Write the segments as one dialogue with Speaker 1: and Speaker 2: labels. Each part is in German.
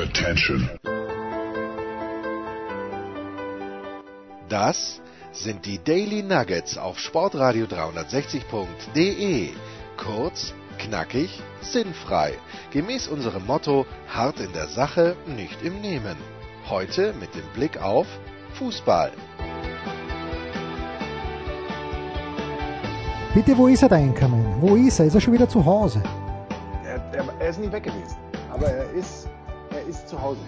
Speaker 1: Attention.
Speaker 2: Das sind die Daily Nuggets auf Sportradio 360.de. Kurz, knackig, sinnfrei. Gemäß unserem Motto: hart in der Sache, nicht im Nehmen. Heute mit dem Blick auf Fußball.
Speaker 3: Bitte, wo ist er denn, Kamen? Wo ist er? Ist er schon wieder zu Hause?
Speaker 4: Er, er, er ist nie weg gewesen. Aber er ist, er ist zu Hause.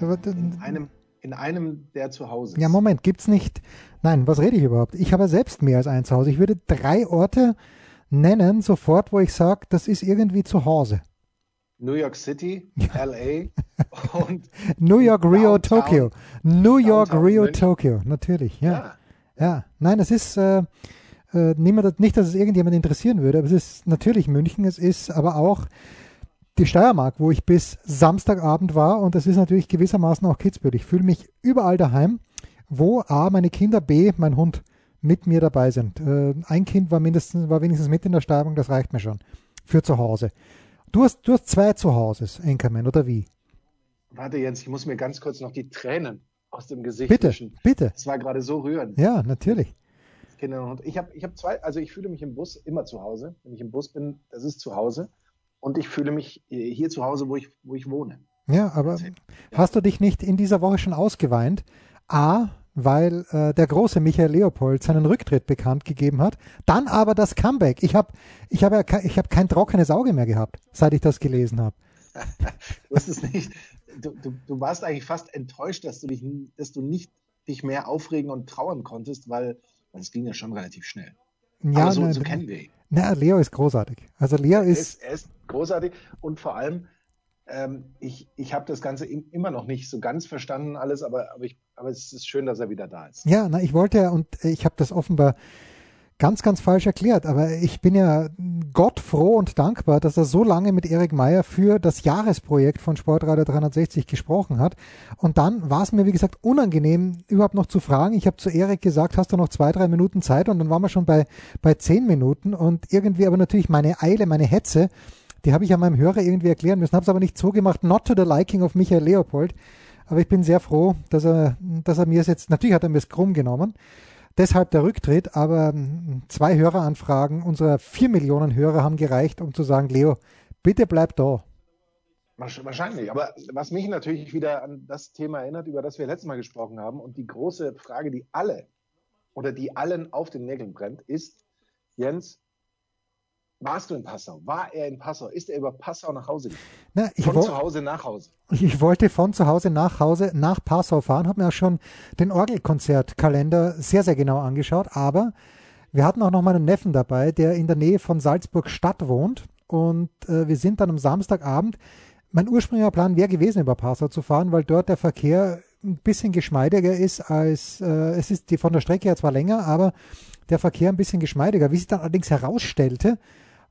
Speaker 4: In einem, in einem der zu Hause ist.
Speaker 3: Ja, Moment, gibt's nicht. Nein, was rede ich überhaupt? Ich habe selbst mehr als ein Zuhause. Ich würde drei Orte nennen, sofort, wo ich sage, das ist irgendwie zu Hause.
Speaker 4: New York City, LA und
Speaker 3: New York, Rio,
Speaker 4: Downtown.
Speaker 3: Tokio. New York,
Speaker 4: Downtown
Speaker 3: Rio,
Speaker 4: München.
Speaker 3: Tokio. Natürlich, ja.
Speaker 4: Ja.
Speaker 3: Ja, nein, es ist äh, äh, niemand, nicht, dass es irgendjemand interessieren würde, aber es ist natürlich München, es ist aber auch die Steiermark, wo ich bis Samstagabend war und das ist natürlich gewissermaßen auch Kitzbühel. Ich fühle mich überall daheim, wo A, meine Kinder, B, mein Hund mit mir dabei sind. Äh, ein Kind war mindestens, war wenigstens mit in der Steiermark, das reicht mir schon für zu Hause. Du hast, du hast zwei Zuhauses, Enkermann, oder wie?
Speaker 4: Warte, Jens, ich muss mir ganz kurz noch die Tränen aus dem Gesicht
Speaker 3: Bitte,
Speaker 4: wischen.
Speaker 3: bitte.
Speaker 4: Das war gerade so rührend.
Speaker 3: Ja, natürlich.
Speaker 4: Kinder und Hund. Ich habe ich hab zwei, also ich fühle mich im Bus immer zu Hause. Wenn ich im Bus bin, das ist zu Hause. Und ich fühle mich äh, hier zu Hause, wo ich, wo ich wohne.
Speaker 3: Ja, aber hast du dich nicht in dieser Woche schon ausgeweint? A, weil äh, der große Michael Leopold seinen Rücktritt bekannt gegeben hat. Dann aber das Comeback. Ich habe ich hab ja ich hab kein trockenes Auge mehr gehabt, seit ich das gelesen habe.
Speaker 4: Du hast es nicht. Du, du, du warst eigentlich fast enttäuscht, dass du dich, dass du nicht dich mehr aufregen und trauern konntest, weil, weil es ging ja schon relativ schnell.
Speaker 3: Ja,
Speaker 4: Aber so,
Speaker 3: ne,
Speaker 4: so kennen wir ihn.
Speaker 3: na, Leo ist großartig. Also Leo
Speaker 4: Er
Speaker 3: ist,
Speaker 4: ist, er ist großartig und vor allem, ähm, ich, ich habe das Ganze im- immer noch nicht so ganz verstanden alles, aber, aber, ich, aber es ist schön, dass er wieder da ist.
Speaker 3: ja, na, ich wollte ja, und ich habe das offenbar ganz, ganz falsch erklärt, aber ich bin ja Gott froh und dankbar, dass er so lange mit Erik Meyer für das Jahresprojekt von Sportradio 360 gesprochen hat. Und dann war es mir, wie gesagt, unangenehm, überhaupt noch zu fragen. Ich habe zu Erik gesagt, hast du noch zwei, drei Minuten Zeit? Und dann waren wir schon bei, bei zehn Minuten und irgendwie aber natürlich meine Eile, meine Hetze, die habe ich ja meinem Hörer irgendwie erklären müssen, habe es aber nicht so gemacht, not to the liking of Michael Leopold. Aber ich bin sehr froh, dass er, dass er mir es jetzt, natürlich hat er mir es krumm genommen, deshalb der Rücktritt, aber mm, zwei Höreranfragen unserer vier Millionen Hörer haben gereicht, um zu sagen, Leo, bitte bleib da.
Speaker 4: Wahrsch- Wahrscheinlich. Aber was mich natürlich wieder an das Thema erinnert, über das wir letztes Mal gesprochen haben, und die große Frage, die alle oder die allen auf den Nägeln brennt, ist, Jens, warst du in Passau? War er in Passau? Ist er über Passau nach Hause gefahren?
Speaker 3: Na, ich,
Speaker 4: Von zu Hause nach Hause.
Speaker 3: ich wollte von zu Hause nach Hause nach Passau fahren, habe mir auch schon den Orgelkonzertkalender sehr, sehr genau angeschaut, aber wir hatten auch noch meinen Neffen dabei, der in der Nähe von Salzburg Stadt wohnt und äh, wir sind dann am Samstagabend, mein ursprünglicher Plan wäre gewesen, über Passau zu fahren, weil dort der Verkehr ein bisschen geschmeidiger ist als, äh, es ist die von der Strecke her zwar länger, aber der Verkehr ein bisschen geschmeidiger. Wie sich dann allerdings herausstellte,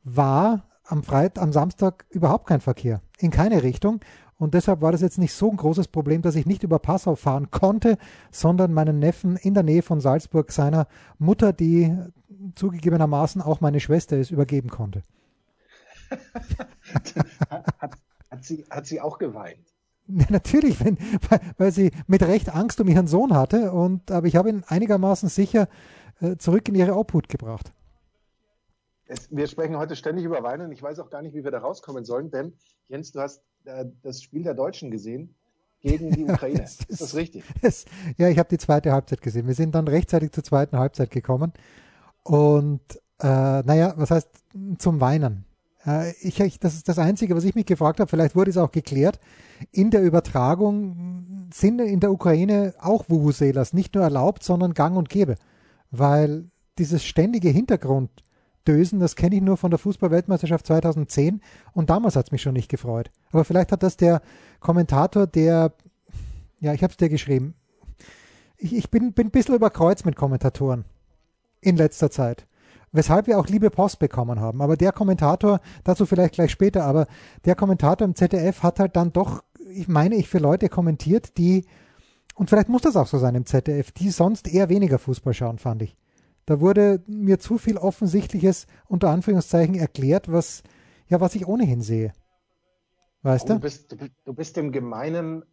Speaker 3: war am Freitag, am Samstag überhaupt kein Verkehr. In keine Richtung. Und deshalb war das jetzt nicht so ein großes Problem, dass ich nicht über Passau fahren konnte, sondern meinen Neffen in der Nähe von Salzburg seiner Mutter, die zugegebenermaßen auch meine Schwester ist, übergeben konnte.
Speaker 4: Hat, hat, sie, hat sie auch geweint?
Speaker 3: Natürlich, wenn, weil, weil sie mit Recht Angst um ihren Sohn hatte, und, aber ich habe ihn einigermaßen sicher äh, zurück in ihre Obhut gebracht.
Speaker 4: Es, wir sprechen heute ständig über Weinen. Ich weiß auch gar nicht, wie wir da rauskommen sollen, denn Jens, du hast äh, das Spiel der Deutschen gesehen gegen die Ukraine.
Speaker 3: es
Speaker 4: ist das richtig?
Speaker 3: Es, ja, ich habe die zweite Halbzeit gesehen. Wir sind dann rechtzeitig zur zweiten Halbzeit gekommen. Und äh, naja, was heißt zum Weinen? Äh, ich, ich, das ist das Einzige, was ich mich gefragt habe. Vielleicht wurde es auch geklärt. In der Übertragung sind in der Ukraine auch Vuvuzelas nicht nur erlaubt, sondern gang und gäbe. Weil dieses ständige Hintergrunddösen, das kenne ich nur von der Fußballweltmeisterschaft 2010 und damals hat es mich schon nicht gefreut. Aber vielleicht hat das der Kommentator, der, ja, ich habe es dir geschrieben, ich, ich bin, bin ein bisschen überkreuzt mit Kommentatoren in letzter Zeit. Weshalb wir auch liebe Post bekommen haben. Aber der Kommentator, dazu vielleicht gleich später, aber der Kommentator im ZDF hat halt dann doch, ich meine ich, für Leute kommentiert, die, und vielleicht muss das auch so sein im ZDF, die sonst eher weniger Fußball schauen, fand ich. Da wurde mir zu viel Offensichtliches unter Anführungszeichen erklärt, was, ja, was ich ohnehin sehe. Weißt du?
Speaker 4: du, bist, du, du bist dem gemeinen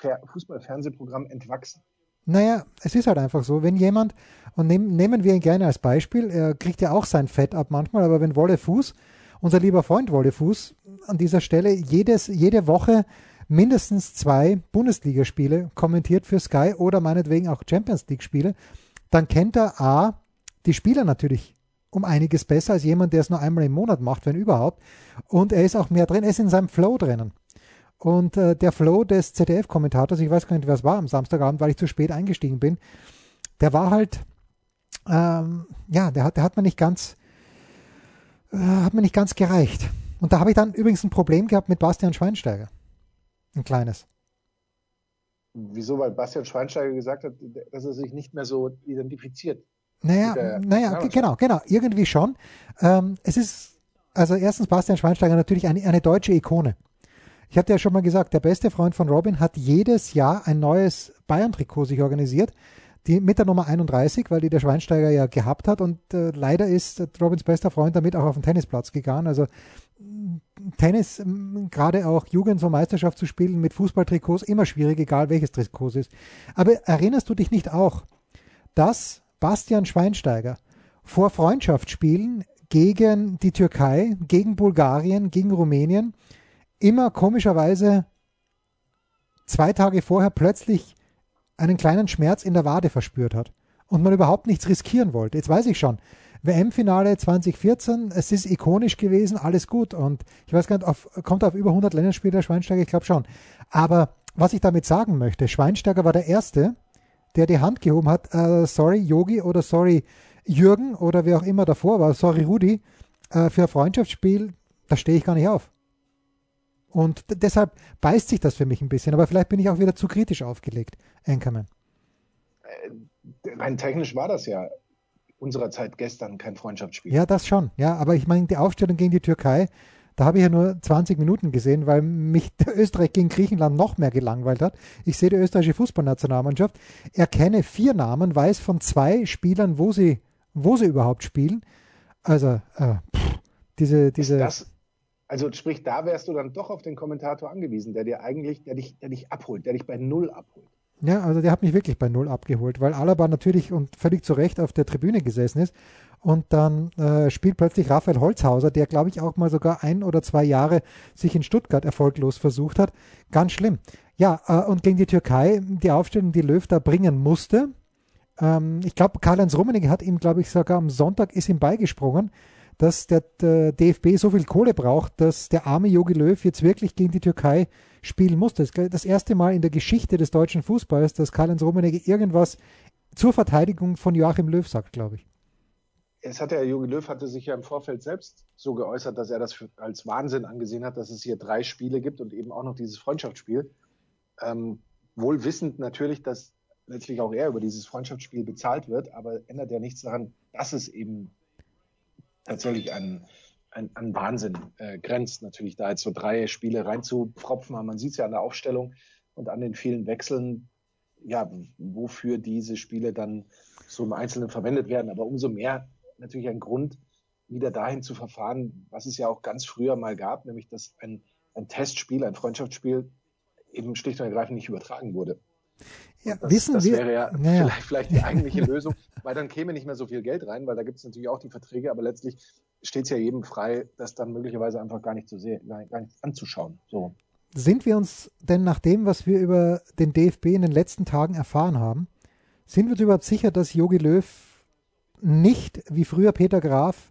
Speaker 4: Fer- Fußballfernsehprogramm entwachsen.
Speaker 3: Naja, es ist halt einfach so, wenn jemand, und nehm, nehmen wir ihn gerne als Beispiel, er kriegt ja auch sein Fett ab manchmal, aber wenn Wolle Fuß, unser lieber Freund Wolle Fuß, an dieser Stelle jedes, jede Woche mindestens zwei Bundesligaspiele kommentiert für Sky oder meinetwegen auch Champions League-Spiele, dann kennt er A, die Spieler natürlich um einiges besser als jemand, der es nur einmal im Monat macht, wenn überhaupt. Und er ist auch mehr drin, er ist in seinem Flow drinnen. Und äh, der Flow des ZDF-Kommentators, ich weiß gar nicht, wer es war am Samstagabend, weil ich zu spät eingestiegen bin, der war halt, ähm, ja, der hat, der hat mir nicht ganz, äh, hat mir nicht ganz gereicht. Und da habe ich dann übrigens ein Problem gehabt mit Bastian Schweinsteiger. Ein kleines.
Speaker 4: Wieso? Weil Bastian Schweinsteiger gesagt hat, dass er sich nicht mehr so identifiziert.
Speaker 3: Naja, naja, genau, genau, irgendwie schon. Ähm, es ist, also erstens Bastian Schweinsteiger natürlich eine, eine deutsche Ikone. Ich hatte ja schon mal gesagt, der beste Freund von Robin hat jedes Jahr ein neues Bayern-Trikot sich organisiert, die mit der Nummer 31, weil die der Schweinsteiger ja gehabt hat und äh, leider ist Robins bester Freund damit auch auf den Tennisplatz gegangen. Also Tennis, m, gerade auch Jugend- und Meisterschaft zu spielen mit Fußballtrikots, immer schwierig, egal welches Trikot es ist. Aber erinnerst du dich nicht auch, dass Bastian Schweinsteiger vor Freundschaftsspielen gegen die Türkei, gegen Bulgarien, gegen Rumänien immer komischerweise zwei Tage vorher plötzlich einen kleinen Schmerz in der Wade verspürt hat und man überhaupt nichts riskieren wollte. Jetzt weiß ich schon, WM-Finale 2014, es ist ikonisch gewesen, alles gut und ich weiß gar nicht, auf, kommt auf über 100 Länderspiele Schweinsteiger, ich glaube schon. Aber was ich damit sagen möchte, Schweinsteiger war der Erste, der die Hand gehoben hat, äh, sorry Yogi oder sorry Jürgen oder wer auch immer davor war, sorry Rudi, äh, für ein Freundschaftsspiel, da stehe ich gar nicht auf. Und deshalb beißt sich das für mich ein bisschen, aber vielleicht bin ich auch wieder zu kritisch aufgelegt, Anchorman.
Speaker 4: Rein technisch war das ja unserer Zeit gestern kein Freundschaftsspiel.
Speaker 3: Ja, das schon, ja, aber ich meine, die Aufstellung gegen die Türkei, da habe ich ja nur 20 Minuten gesehen, weil mich der Österreich gegen Griechenland noch mehr gelangweilt hat. Ich sehe die österreichische Fußballnationalmannschaft, erkenne vier Namen, weiß von zwei Spielern, wo sie, wo sie überhaupt spielen. Also, äh, pff, diese,
Speaker 4: Ist
Speaker 3: diese,
Speaker 4: das, also sprich, da wärst du dann doch auf den Kommentator angewiesen, der dir eigentlich, der dich, der dich abholt, der dich bei Null abholt.
Speaker 3: Ja, also der hat mich wirklich bei Null abgeholt, weil Alaba natürlich und völlig zu Recht auf der Tribüne gesessen ist. Und dann äh, spielt plötzlich Raphael Holzhauser, der, glaube ich, auch mal sogar ein oder zwei Jahre sich in Stuttgart erfolglos versucht hat. Ganz schlimm. Ja, äh, und gegen die Türkei, die Aufstellung, die Löw da bringen musste. Ähm, ich glaube, Karl-Heinz Rummenigge hat ihm, glaube ich, sogar am Sonntag ist ihm beigesprungen, dass der, der DFB so viel Kohle braucht, dass der arme Jogi Löw jetzt wirklich gegen die Türkei spielen musste. Das erste Mal in der Geschichte des deutschen Fußballs, dass Karl-Heinz Rummenigge irgendwas zur Verteidigung von Joachim Löw sagt, glaube ich.
Speaker 4: Es hat ja, Jogi Löw hatte sich ja im Vorfeld selbst so geäußert, dass er das für, als Wahnsinn angesehen hat, dass es hier drei Spiele gibt und eben auch noch dieses Freundschaftsspiel. Ähm, wohl wissend natürlich, dass letztlich auch er über dieses Freundschaftsspiel bezahlt wird, aber ändert ja nichts daran, dass es eben tatsächlich an, an, an Wahnsinn äh, grenzt, natürlich da jetzt so drei Spiele reinzupfropfen. Aber man sieht es ja an der Aufstellung und an den vielen Wechseln, ja, wofür diese Spiele dann so im Einzelnen verwendet werden. Aber umso mehr natürlich ein Grund, wieder dahin zu verfahren, was es ja auch ganz früher mal gab, nämlich dass ein, ein Testspiel, ein Freundschaftsspiel eben schlicht und ergreifend nicht übertragen wurde.
Speaker 3: Ja,
Speaker 4: Das,
Speaker 3: wissen
Speaker 4: das
Speaker 3: wir,
Speaker 4: wäre ja,
Speaker 3: naja.
Speaker 4: Vielleicht, vielleicht die eigentliche Lösung, weil dann käme nicht mehr so viel Geld rein, weil da gibt es natürlich auch die Verträge, aber letztlich steht es ja jedem frei, das dann möglicherweise einfach gar nicht zu sehen, gar nicht, gar nicht anzuschauen. So.
Speaker 3: Sind wir uns denn nach dem, was wir über den DFB in den letzten Tagen erfahren haben, sind wir uns überhaupt sicher, dass Jogi Löw nicht wie früher Peter Graf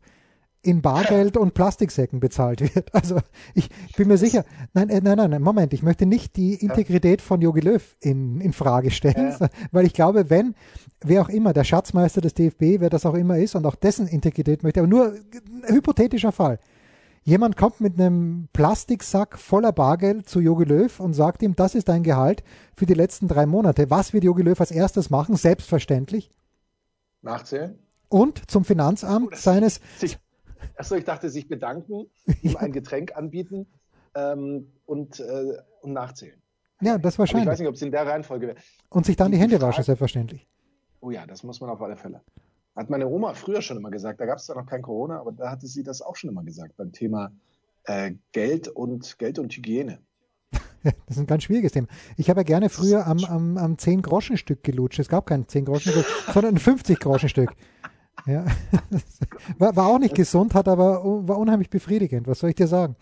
Speaker 3: in Bargeld und Plastiksäcken bezahlt wird? Also ich, ich bin mir sicher, nein, äh, nein, nein, nein, Moment, ich möchte nicht die Integrität von Jogi Löw in, in Frage stellen,
Speaker 4: Ja.
Speaker 3: weil ich glaube, wenn, wer auch immer, der Schatzmeister des DFB, wer das auch immer ist und auch dessen Integrität möchte, aber nur ein hypothetischer Fall. Jemand kommt mit einem Plastiksack voller Bargeld zu Jogi Löw und sagt ihm, das ist dein Gehalt für die letzten drei Monate. Was wird Jogi Löw als erstes machen? Selbstverständlich.
Speaker 4: Nachzählen?
Speaker 3: Und zum Finanzamt seines,
Speaker 4: Sich, achso, ich dachte, sich bedanken, ihm ein Getränk anbieten ähm, und, äh, und nachzählen.
Speaker 3: ja, das
Speaker 4: Aber ich weiß
Speaker 3: wahrscheinlich.
Speaker 4: nicht, ob es in der Reihenfolge wäre.
Speaker 3: Und sich dann die
Speaker 4: die
Speaker 3: Hände waschen, selbstverständlich.
Speaker 4: Oh ja, das muss man auf alle Fälle. Hat meine Oma früher schon immer gesagt. Da gab es zwar noch kein Corona, aber da hatte sie das auch schon immer gesagt beim Thema äh, Geld und Geld und Hygiene.
Speaker 3: das ist ein ganz schwieriges Thema. Ich habe ja gerne früher am, am, am 10-Groschen-Stück gelutscht. Es gab kein 10-Groschen-Stück, sondern ein 50-Groschen-Stück. Ja. War, war, auch nicht gesund, hat aber war unheimlich befriedigend. Was soll ich dir sagen?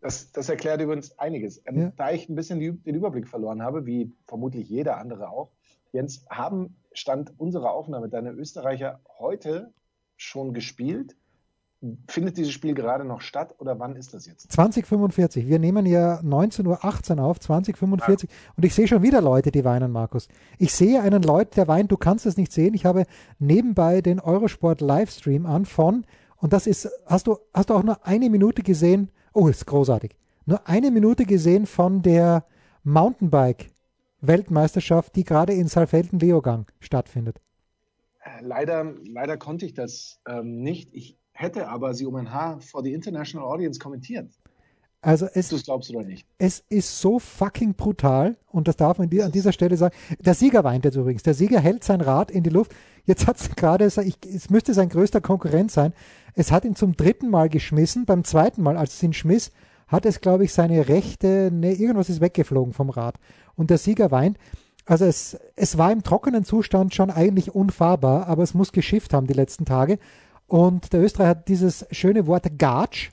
Speaker 4: Das, das erklärt übrigens einiges. Ähm, ja. Da ich ein bisschen die, den Überblick verloren habe, wie vermutlich jeder andere auch, Jens, haben Stand unserer Aufnahme deine Österreicher heute schon gespielt? Findet dieses Spiel gerade noch statt oder wann ist das jetzt?
Speaker 3: 2045. Wir nehmen ja 19.18 Uhr auf, 2045. Ah. Und ich sehe schon wieder Leute, die weinen, Markus. Ich sehe einen Leut, der weint. Du kannst es nicht sehen. Ich habe nebenbei den Eurosport Livestream an von, und das ist, hast du, hast du auch nur eine Minute gesehen? Oh, ist großartig. Nur eine Minute gesehen von der Mountainbike Weltmeisterschaft, die gerade in Saalfelden-Leogang stattfindet.
Speaker 4: Äh, leider, leider konnte ich das ähm, nicht. Ich hätte aber sie um ein Haar vor die International Audience kommentiert.
Speaker 3: Also es,
Speaker 4: du glaubst oder nicht?
Speaker 3: Es ist so fucking brutal und das darf man an dieser Stelle sagen. Der Sieger weint jetzt übrigens. Der Sieger hält sein Rad in die Luft. Jetzt hat es gerade, es müsste sein größter Konkurrent sein. Es hat ihn zum dritten Mal geschmissen. Beim zweiten Mal, als es ihn schmiss, hat es, glaube ich, seine rechte, ne, irgendwas ist weggeflogen vom Rad. Und der Sieger weint. Also es, es war im trockenen Zustand schon eigentlich unfahrbar, aber es muss geschifft haben die letzten Tage. Und der Österreicher hat dieses schöne Wort Gatsch,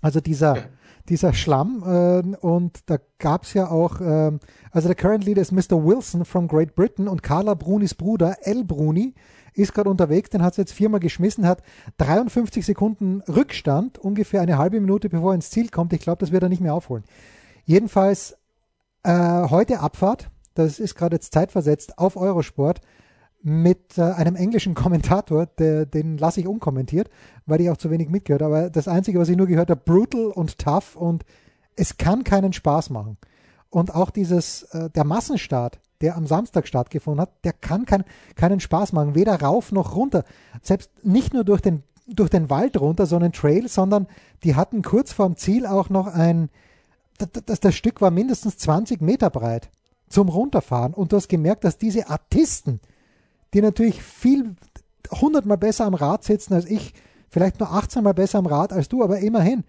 Speaker 3: also dieser, ja. dieser Schlamm. Äh, und da gab es ja auch, äh, also der Current Leader ist Mr. Wilson from Great Britain und Carla Brunis Bruder, El Bruni, ist gerade unterwegs, den hat es jetzt viermal geschmissen, hat 53 Sekunden Rückstand, ungefähr eine halbe Minute bevor er ins Ziel kommt. Ich glaube, das wird er nicht mehr aufholen. Jedenfalls äh, heute Abfahrt, das ist gerade jetzt zeitversetzt auf Eurosport mit äh, einem englischen Kommentator, der, den lasse ich unkommentiert, weil ich auch zu wenig mitgehört. Aber das Einzige, was ich nur gehört habe, brutal und tough und es kann keinen Spaß machen. Und auch dieses, äh, der Massenstart, der am Samstag stattgefunden hat, der kann kein, keinen Spaß machen, weder rauf noch runter. Selbst nicht nur durch den, durch den Wald runter, so einen Trail, sondern die hatten kurz vorm Ziel auch noch ein, das, das Stück war mindestens 20 Meter breit zum Runterfahren. Und du hast gemerkt, dass diese Artisten, die natürlich viel hundertmal besser am Rad sitzen als ich, vielleicht nur 18 mal besser am Rad als du, aber immerhin.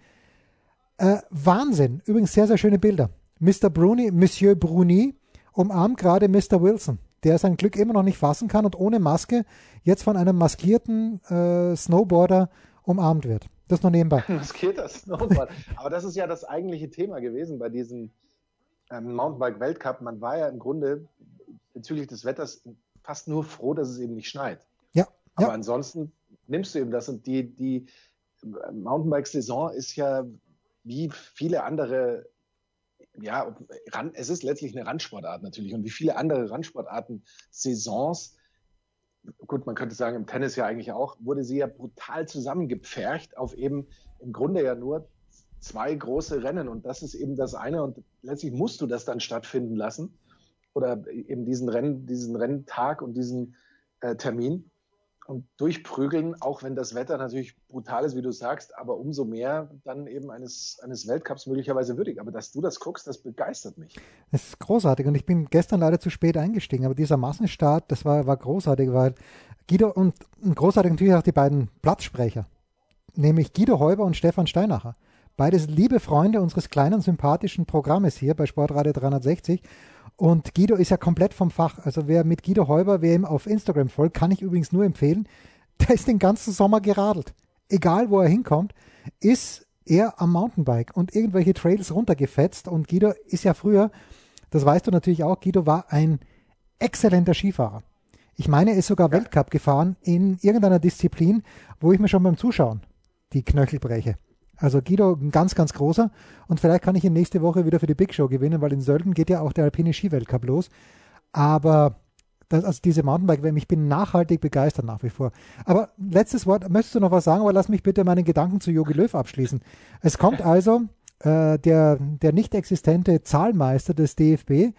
Speaker 3: Äh, Wahnsinn. Übrigens sehr, sehr schöne Bilder. Mr. Bruni, Monsieur Bruni umarmt gerade Mr. Wilson, der sein Glück immer noch nicht fassen kann und ohne Maske jetzt von einem maskierten äh, Snowboarder umarmt wird. Das nur nebenbei.
Speaker 4: Maskierter Snowboard. Aber das ist ja das eigentliche Thema gewesen bei diesem ähm, Mountainbike Weltcup. Man war ja im Grunde bezüglich des Wetters fast nur froh, dass es eben nicht schneit.
Speaker 3: Ja.
Speaker 4: Aber
Speaker 3: ja.
Speaker 4: ansonsten nimmst du eben das und die, die Mountainbike-Saison ist ja wie viele andere, ja, es ist letztlich eine Randsportart natürlich und wie viele andere Randsportarten Saisons, gut, man könnte sagen, im Tennis ja eigentlich auch, wurde sie ja brutal zusammengepfercht auf eben im Grunde ja nur zwei große Rennen und das ist eben das eine und letztlich musst du das dann stattfinden lassen oder eben diesen Rennen, diesen Renntag und diesen äh, Termin und durchprügeln, auch wenn das Wetter natürlich brutal ist, wie du sagst, aber umso mehr dann eben eines, eines Weltcups möglicherweise würdig. Aber dass du das guckst, das begeistert mich.
Speaker 3: Es ist großartig und ich bin gestern leider zu spät eingestiegen, aber dieser Massenstart, das war, war großartig, weil Guido und großartig natürlich auch die beiden Platzsprecher, nämlich Guido Heuber und Stefan Steinacher. Beides liebe Freunde unseres kleinen sympathischen Programmes hier bei Sportradio 360 und Guido ist ja komplett vom Fach. Also wer mit Guido Häuber, wer ihm auf Instagram folgt, kann ich übrigens nur empfehlen, der ist den ganzen Sommer geradelt. Egal wo er hinkommt, ist er am Mountainbike und irgendwelche Trails runtergefetzt. Und Guido ist ja früher, das weißt du natürlich auch, Guido war ein exzellenter Skifahrer. Ich meine, er ist sogar. Weltcup gefahren in irgendeiner Disziplin, wo ich mir schon beim Zuschauen die Knöchel breche. Also Guido, ein ganz, ganz großer. Und vielleicht kann ich ihn nächste Woche wieder für die Big Show gewinnen, weil in Sölden geht ja auch der alpine Skiweltcup los. Aber das, also diese Mountainbike-WM, ich bin nachhaltig begeistert nach wie vor. Aber letztes Wort, möchtest du noch was sagen? Aber lass mich bitte meinen Gedanken zu Jogi Löw abschließen. Es kommt also äh, der, der nicht existente Zahlmeister des DFB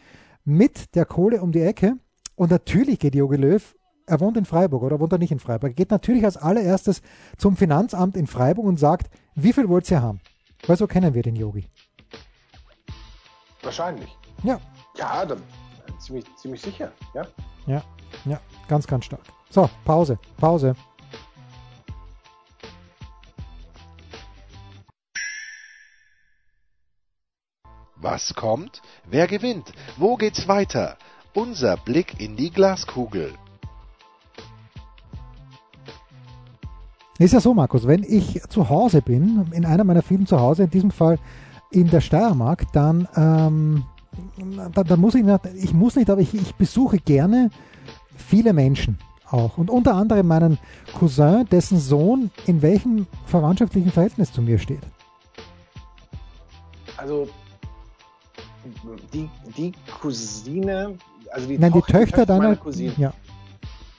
Speaker 3: mit der Kohle um die Ecke. Und natürlich geht Jogi Löw er wohnt in Freiburg oder wohnt er nicht in Freiburg? Er geht natürlich als allererstes zum Finanzamt in Freiburg und sagt, wie viel wollt ihr haben? Weil so kennen wir den Yogi.
Speaker 4: Wahrscheinlich.
Speaker 3: Ja.
Speaker 4: Ja, dann, ziemlich, ziemlich sicher, ja.
Speaker 3: Ja, ja, ganz, ganz stark. So, Pause, Pause.
Speaker 2: Was kommt? Wer gewinnt? Wo geht's weiter? Unser Blick in die Glaskugel.
Speaker 3: Ist ja so, Markus, wenn ich zu Hause bin, in einer meiner vielen Zuhause, in diesem Fall in der Steiermark, dann, ähm, dann, dann muss ich nicht, ich muss nicht, aber ich, ich besuche gerne viele Menschen auch. Und unter anderem meinen Cousin, dessen Sohn in welchem verwandtschaftlichen Verhältnis zu mir steht.
Speaker 4: Also die, die Cousine, also die
Speaker 3: Nein,
Speaker 4: Tochter,
Speaker 3: die Töchter deiner
Speaker 4: Cousine.
Speaker 3: Ja.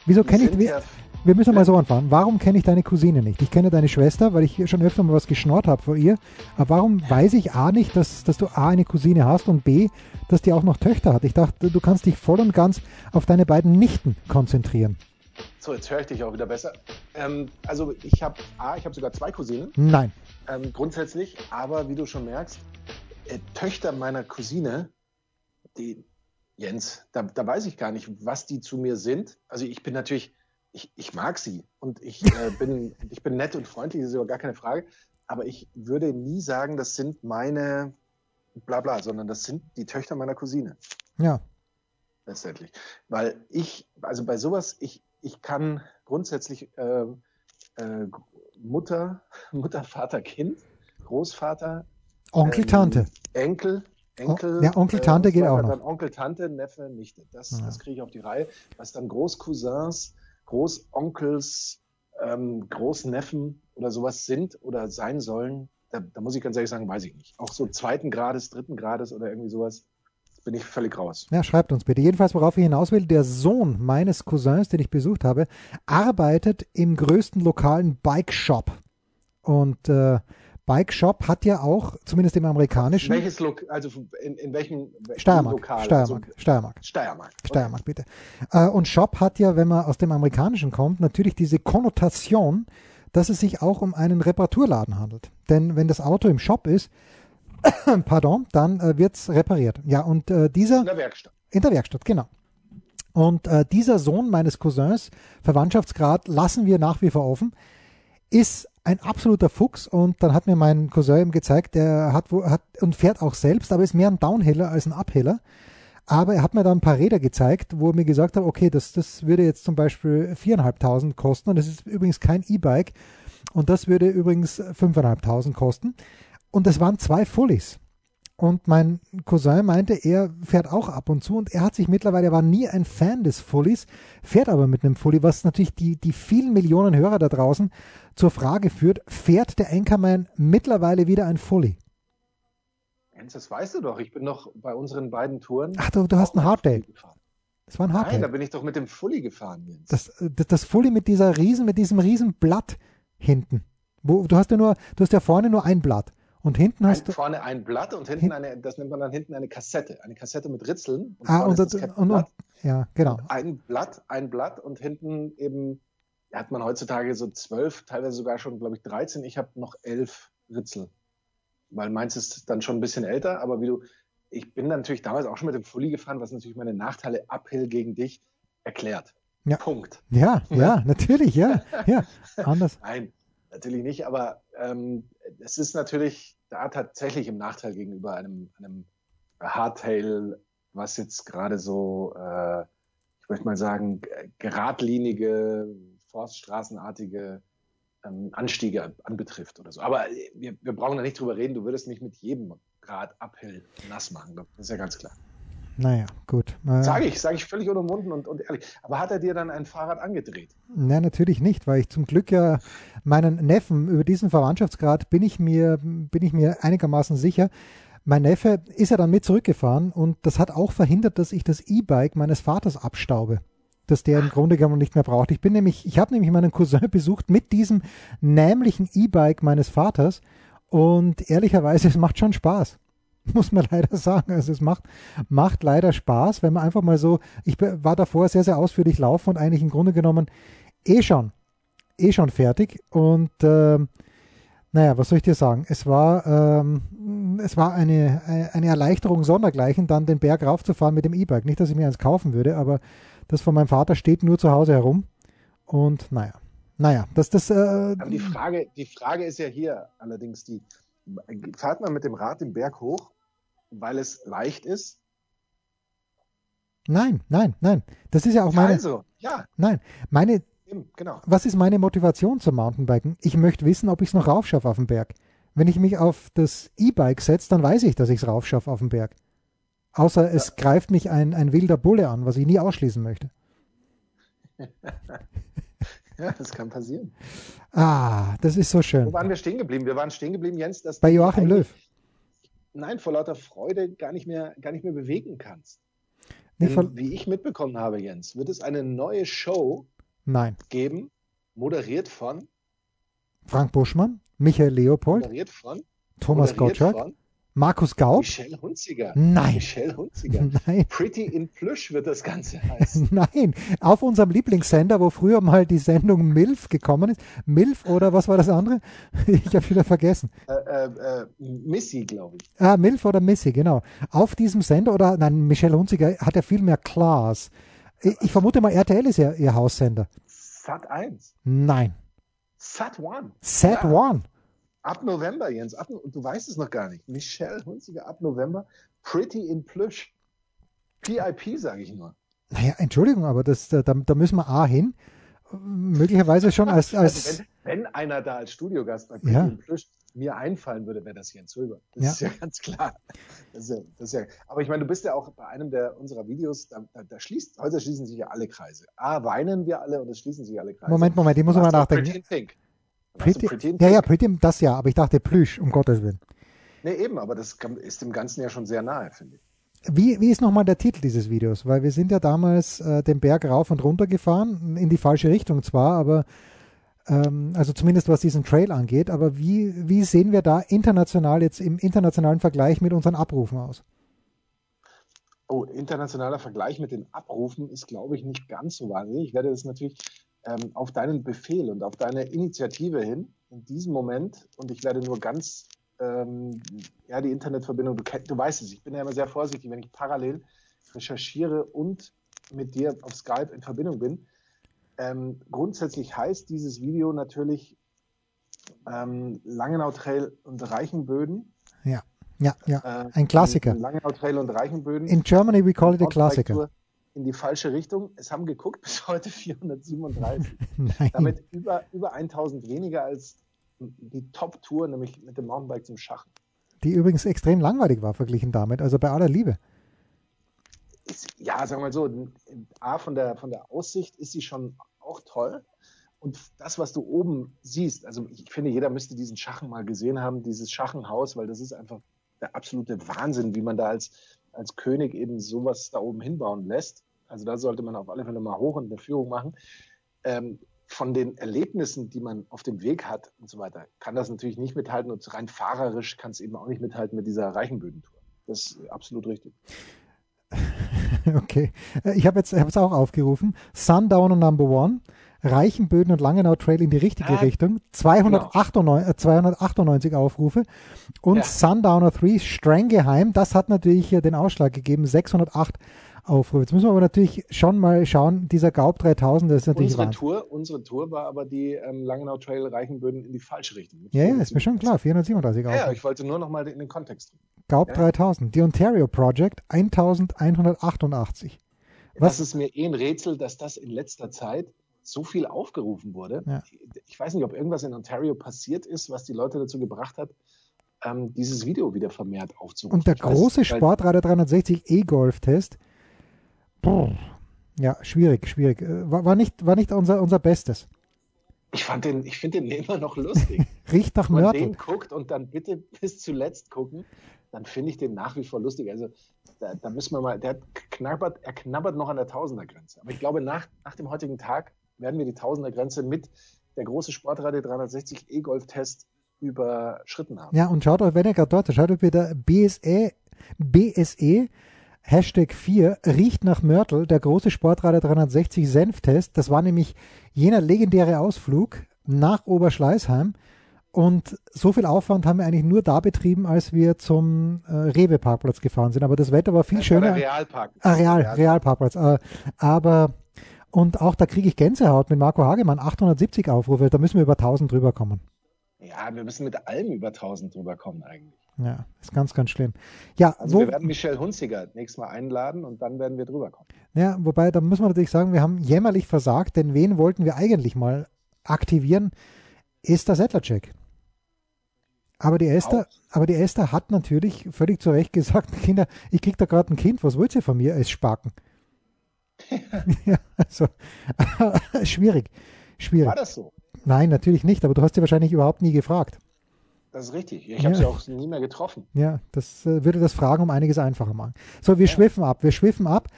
Speaker 3: Wieso kenne ich
Speaker 4: ja-
Speaker 3: wir müssen mal so anfangen. Warum kenne ich deine Cousine nicht? Ich kenne deine Schwester, weil ich schon öfter mal was geschnort habe vor ihr. Aber warum weiß ich A nicht, dass, dass du A eine Cousine hast und B, dass die auch noch Töchter hat? Ich dachte, du kannst dich voll und ganz auf deine beiden Nichten konzentrieren.
Speaker 4: So, jetzt höre ich dich auch wieder besser. Ähm, also ich habe A, ich habe sogar zwei Cousinen,
Speaker 3: Nein.
Speaker 4: ähm, grundsätzlich, aber wie du schon merkst, äh, Töchter meiner Cousine, die Jens, da, da weiß ich gar nicht, was die zu mir sind. Also ich bin natürlich, ich, ich mag sie und ich äh, bin, ich bin nett und freundlich, das ist aber gar keine Frage. Aber ich würde nie sagen, das sind meine bla bla, sondern das sind die Töchter meiner Cousine
Speaker 3: Ja.
Speaker 4: letztendlich. Weil ich, also bei sowas, ich, ich kann grundsätzlich äh, äh, Mutter, Mutter, Vater, Kind, Großvater,
Speaker 3: Onkel,
Speaker 4: ähm,
Speaker 3: Tante.
Speaker 4: Enkel, Enkel.
Speaker 3: Ja, Onkel, Tante
Speaker 4: und so
Speaker 3: geht auch noch.
Speaker 4: Dann Onkel, Tante, Neffe, Nichte. Das,
Speaker 3: Ja.
Speaker 4: das kriege ich auf die Reihe. Was dann Großcousins, Großonkels, ähm, Großneffen oder sowas sind oder sein sollen, da, da muss ich ganz ehrlich sagen, weiß ich nicht. Auch so zweiten Grades, dritten Grades oder irgendwie sowas, bin ich völlig raus.
Speaker 3: Ja, schreibt uns bitte. Jedenfalls, worauf ich hinaus will, der Sohn meines Cousins, den ich besucht habe, arbeitet im größten lokalen Bike Shop. Und äh, Bike Shop hat ja auch, zumindest im amerikanischen,
Speaker 4: Welches Lok also in, in welchem
Speaker 3: Steiermark,
Speaker 4: Lokal?
Speaker 3: Steiermark,
Speaker 4: Also,
Speaker 3: Steiermark.
Speaker 4: Steiermark. Okay.
Speaker 3: Steiermark, bitte. Äh, und Shop hat ja, wenn man aus dem Amerikanischen kommt, natürlich diese Konnotation, dass es sich auch um einen Reparaturladen handelt. Denn wenn das Auto im Shop ist, pardon, dann äh, wird es repariert. Ja, und äh, dieser
Speaker 4: In der Werkstatt.
Speaker 3: in der Werkstatt, genau. Und äh, dieser Sohn meines Cousins, Verwandtschaftsgrad, lassen wir nach wie vor offen, ist ein absoluter Fuchs und dann hat mir mein Cousin ihm gezeigt, der hat, hat und fährt auch selbst, aber ist mehr ein Downhiller als ein Uphiller. Aber er hat mir da ein paar Räder gezeigt, wo er mir gesagt hat, okay, das, das würde jetzt zum Beispiel 4.500 kosten und das ist übrigens kein E-Bike und das würde übrigens 5.500 kosten. Und das waren zwei Fullies. Und mein Cousin meinte, er fährt auch ab und zu und er hat sich mittlerweile, er war nie ein Fan des Fullies, fährt aber mit einem Fully, was natürlich die, die vielen Millionen Hörer da draußen zur Frage führt, fährt der Anchorman mittlerweile wieder ein Fully?
Speaker 4: Jens, das weißt du doch. Ich bin doch bei unseren beiden Touren.
Speaker 3: Ach, du, du hast ein.
Speaker 4: Fully gefahren.
Speaker 3: Das war ein
Speaker 4: Nein, da
Speaker 3: Hardtail.
Speaker 4: bin ich doch mit dem Fully gefahren, Jens.
Speaker 3: Das, das, das Fully mit dieser riesen, mit diesem riesen Blatt hinten. Wo, du hast ja nur, du hast ja vorne nur ein Blatt. Und hinten
Speaker 4: ein,
Speaker 3: hast du,
Speaker 4: vorne ein Blatt und hinten eine, das nennt man dann hinten eine Kassette. Eine Kassette mit Ritzeln. Und
Speaker 3: ah, und, und,
Speaker 4: das
Speaker 3: und, und, ja, genau.
Speaker 4: Ein Blatt, ein Blatt und hinten eben, hat man heutzutage so zwölf, teilweise sogar schon, glaube ich, 13. Ich habe noch elf Ritzel. Weil meins ist dann schon ein bisschen älter, aber wie du, ich bin dann natürlich damals auch schon mit dem Fully gefahren, was natürlich meine Nachteile uphill gegen dich erklärt.
Speaker 3: Ja.
Speaker 4: Punkt.
Speaker 3: Ja, ja, natürlich, ja, ja. Anders.
Speaker 4: Nein, natürlich nicht, aber ähm, es ist natürlich da tatsächlich im Nachteil gegenüber einem, einem Hardtail, was jetzt gerade so, äh, ich möchte mal sagen, geradlinige, forststraßenartige ähm, Anstiege anbetrifft oder so. Aber äh, wir, wir brauchen da nicht drüber reden, du würdest mich mit jedem Grad Uphill nass machen, das ist ja ganz klar.
Speaker 3: Naja, gut. Äh,
Speaker 4: Sage ich, sage ich völlig unumwunden und, und ehrlich. Aber hat er dir dann ein Fahrrad angedreht?
Speaker 3: Nein, natürlich nicht, weil ich zum Glück ja meinen Neffen über diesen Verwandtschaftsgrad bin ich mir, bin ich mir einigermaßen sicher. Mein Neffe ist ja dann mit zurückgefahren und das hat auch verhindert, dass ich das E-Bike meines Vaters abstaube. Dass der im Grunde genommen nicht mehr braucht. Ich bin nämlich, ich habe nämlich meinen Cousin besucht mit diesem nämlichen E-Bike meines Vaters und ehrlicherweise, es macht schon Spaß. Muss man leider sagen. Also es macht, macht leider Spaß, wenn man einfach mal so, ich war davor sehr, sehr ausführlich laufen und eigentlich im Grunde genommen eh schon, eh schon fertig. Und ähm, naja, was soll ich dir sagen? Es war, ähm, es war eine, eine Erleichterung sondergleichen, dann den Berg raufzufahren mit dem E-Bike. Nicht, dass ich mir eins kaufen würde, aber das von meinem Vater steht nur zu Hause herum. Und naja, naja, das, das, äh,
Speaker 4: die Frage, die Frage ist ja hier allerdings die, fahrt man mit dem Rad den Berg hoch weil es leicht ist?
Speaker 3: Nein, nein, nein. Das ist ja auch meine.
Speaker 4: Also, ja.
Speaker 3: Nein, meine.
Speaker 4: Genau.
Speaker 3: Was ist meine Motivation zum Mountainbiken? Ich möchte wissen, ob ich es noch raufschaffe auf den Berg. Wenn ich mich auf das E-Bike setze, dann weiß ich, dass ich es raufschaffe auf den Berg. Außer es ja. greift mich ein, ein wilder Bulle an, was ich nie ausschließen möchte.
Speaker 4: ja, das kann passieren.
Speaker 3: Ah, das ist so schön.
Speaker 4: Wo waren wir stehen geblieben? Wir waren stehen geblieben, Jens,
Speaker 3: bei Joachim Löw.
Speaker 4: Nein, vor lauter Freude gar nicht mehr, gar nicht mehr bewegen kannst. Denn, wie ich mitbekommen habe, Jens, wird es eine neue Show
Speaker 3: Nein.
Speaker 4: geben, moderiert von
Speaker 3: Frank Buschmann, Michael Leopold,
Speaker 4: moderiert von
Speaker 3: Thomas Gottschalk, von Markus Gaub?
Speaker 4: Michelle Hunziger.
Speaker 3: Nein.
Speaker 4: Michelle Hunziger.
Speaker 3: Nein.
Speaker 4: Pretty in Plüsch wird das Ganze heißen.
Speaker 3: Nein. Auf unserem Lieblingssender, wo früher mal die Sendung MILF gekommen ist. MILF oder was war das andere? Ich habe wieder vergessen.
Speaker 4: Äh, äh, äh, Missy, glaube ich.
Speaker 3: Ah, MILF oder Missy, genau. Auf diesem Sender, oder nein, Michelle Hunziger hat ja viel mehr Class. Ich, ich vermute mal, RTL ist ja ihr Haussender.
Speaker 4: Sat 1.
Speaker 3: Nein.
Speaker 4: Sat 1.
Speaker 3: Sat 1. Ja.
Speaker 4: Ab November, Jens, ab, du weißt es noch gar nicht. Michelle Hunziger ab November, Pretty in Plüsch. PIP, sage ich nur.
Speaker 3: Naja, Entschuldigung, aber das, da, da müssen wir A hin. Möglicherweise schon als. als
Speaker 4: also wenn, wenn, einer da als Studiogast bei Pretty ja. in Plüsch mir einfallen würde, wäre das Jens Röber. Das ja. ist ja ganz klar. Das ist ja, das ist ja, aber ich meine, du bist ja auch bei einem der unserer Videos, da, da, da schließt, heute schließen sich ja alle Kreise. A, weinen wir alle und es schließen sich alle Kreise.
Speaker 3: Moment, Moment, ich muss mal nachdenken. Pretty in Pink. Pretty, Pretty ja, ja, Pretty, das ja, aber ich dachte Plüsch, um Gottes Willen.
Speaker 4: Nee, eben, aber das ist dem Ganzen ja schon sehr nahe, finde ich.
Speaker 3: Wie, wie ist nochmal der Titel dieses Videos? Weil wir sind ja damals äh, den Berg rauf und runter gefahren, in die falsche Richtung zwar, aber ähm, also zumindest was diesen Trail angeht, aber wie, wie sehen wir da international jetzt im internationalen Vergleich mit unseren Abrufen aus?
Speaker 4: Oh, internationaler Vergleich mit den Abrufen ist, glaube ich, nicht ganz so wahnsinnig. Ich werde das natürlich ähm, auf deinen Befehl und auf deine Initiative hin in diesem Moment und ich werde nur ganz ähm, ja die Internetverbindung, du, du weißt es, ich bin ja immer sehr vorsichtig, wenn ich parallel recherchiere und mit dir auf Skype in Verbindung bin. Ähm, grundsätzlich heißt dieses Video natürlich ähm, Langenau Trail und Reichenböden.
Speaker 3: Ja, ja, ja, äh, ein Klassiker.
Speaker 4: Langenau Trail und Reichenböden.
Speaker 3: In Germany we call it a Klassiker
Speaker 4: in die falsche Richtung. Es haben geguckt bis heute 437. Damit über, über 1000 weniger als die Top-Tour, nämlich mit dem Mountainbike zum Schachen.
Speaker 3: Die übrigens extrem langweilig war verglichen damit, also bei aller Liebe.
Speaker 4: Ist, ja, sagen wir mal so, A, von der, von der Aussicht ist sie schon auch toll. Und das, was du oben siehst, also ich finde, jeder müsste diesen Schachen mal gesehen haben, dieses Schachenhaus, weil das ist einfach der absolute Wahnsinn, wie man da als, als König eben sowas da oben hinbauen lässt. Also da sollte man auf alle Fälle mal hoch und eine Führung machen. Ähm, von den Erlebnissen, die man auf dem Weg hat und so weiter, kann das natürlich nicht mithalten und rein fahrerisch kann es eben auch nicht mithalten mit dieser Reichenbödentour. Das ist absolut richtig.
Speaker 3: Okay, äh, ich habe jetzt ich auch aufgerufen. Sundowner Number One, Reichenböden und Langenau Trail in die richtige ah, Richtung. 298, genau. äh, 298 Aufrufe. Und ja. Sundowner 3 Strenggeheim, das hat natürlich den Ausschlag gegeben. 608 Aufrufe. Jetzt müssen wir aber natürlich schon mal schauen, dieser Gaub 3000, das ist natürlich
Speaker 4: unsere Tour, unsere Tour war aber die ähm, Langenau Trail Reichenböden in die falsche Richtung.
Speaker 3: Ja, ja, ist mir schon klar, 437
Speaker 4: Aufrufe. Ja, ich wollte nur noch mal in den Kontext.
Speaker 3: Gaub ja. 3000, die Ontario Project 1188.
Speaker 4: Was? Das ist mir eh ein Rätsel, dass das in letzter Zeit so viel aufgerufen wurde. Ja. Ich weiß nicht, ob irgendwas in Ontario passiert ist, was die Leute dazu gebracht hat, ähm, dieses Video wieder vermehrt aufzurufen.
Speaker 3: Und der große Sportradar 360 E-Golf-Test ja, schwierig, schwierig. Äh, war, war, nicht, war nicht unser, unser Bestes.
Speaker 4: Ich fand den, ich finde den immer noch lustig.
Speaker 3: Riecht nach
Speaker 4: Mörtel.
Speaker 3: Wenn
Speaker 4: man den guckt und dann bitte bis zuletzt gucken, dann finde ich den nach wie vor lustig. Also da, da müssen wir mal, der knabbert, er knabbert noch an der Tausendergrenze. Aber ich glaube, nach, nach dem heutigen Tag werden wir die Tausendergrenze mit der große Sportradio 360 E-Golf-Test überschritten haben.
Speaker 3: Ja, und schaut euch, wenn ihr gerade dort schaut euch bitte BSE, BSE Hashtag 4 riecht nach Mörtel, der große Sportradar 360 Senftest. Das war nämlich jener legendäre Ausflug nach Oberschleißheim. Und so viel Aufwand haben wir eigentlich nur da betrieben, als wir zum äh, Rewe-Parkplatz gefahren sind. Aber das Wetter war viel schöner.
Speaker 4: Realpark.
Speaker 3: Ah, Real, Realparkplatz. Äh, aber, und auch da kriege ich Gänsehaut mit Marco Hagemann, 870 Aufrufe. Da müssen wir über 1000 drüber kommen.
Speaker 4: Ja, wir müssen mit allem über 1000 drüber kommen eigentlich.
Speaker 3: Ja, ist ganz, ganz schlimm. Ja,
Speaker 4: also wo, wir werden Michelle Hunziger nächstes Mal einladen und dann werden wir drüber kommen.
Speaker 3: Ja, wobei, da muss man natürlich sagen, wir haben jämmerlich versagt, denn wen wollten wir eigentlich mal aktivieren? Esther Settlercheck. Aber die Esther, aber die Esther hat natürlich völlig zu Recht gesagt, Kinder, ich krieg da gerade ein Kind, was wollt ihr von mir als Spaken? ja, also schwierig, schwierig.
Speaker 4: War das so?
Speaker 3: Nein, natürlich nicht, aber du hast sie wahrscheinlich überhaupt nie gefragt.
Speaker 4: Das ist richtig. Ich habe sie auch nie mehr getroffen.
Speaker 3: Ja, das äh, würde das Fragen um einiges einfacher machen. So, wir ja. schwiffen ab. Wir schwiffen ab.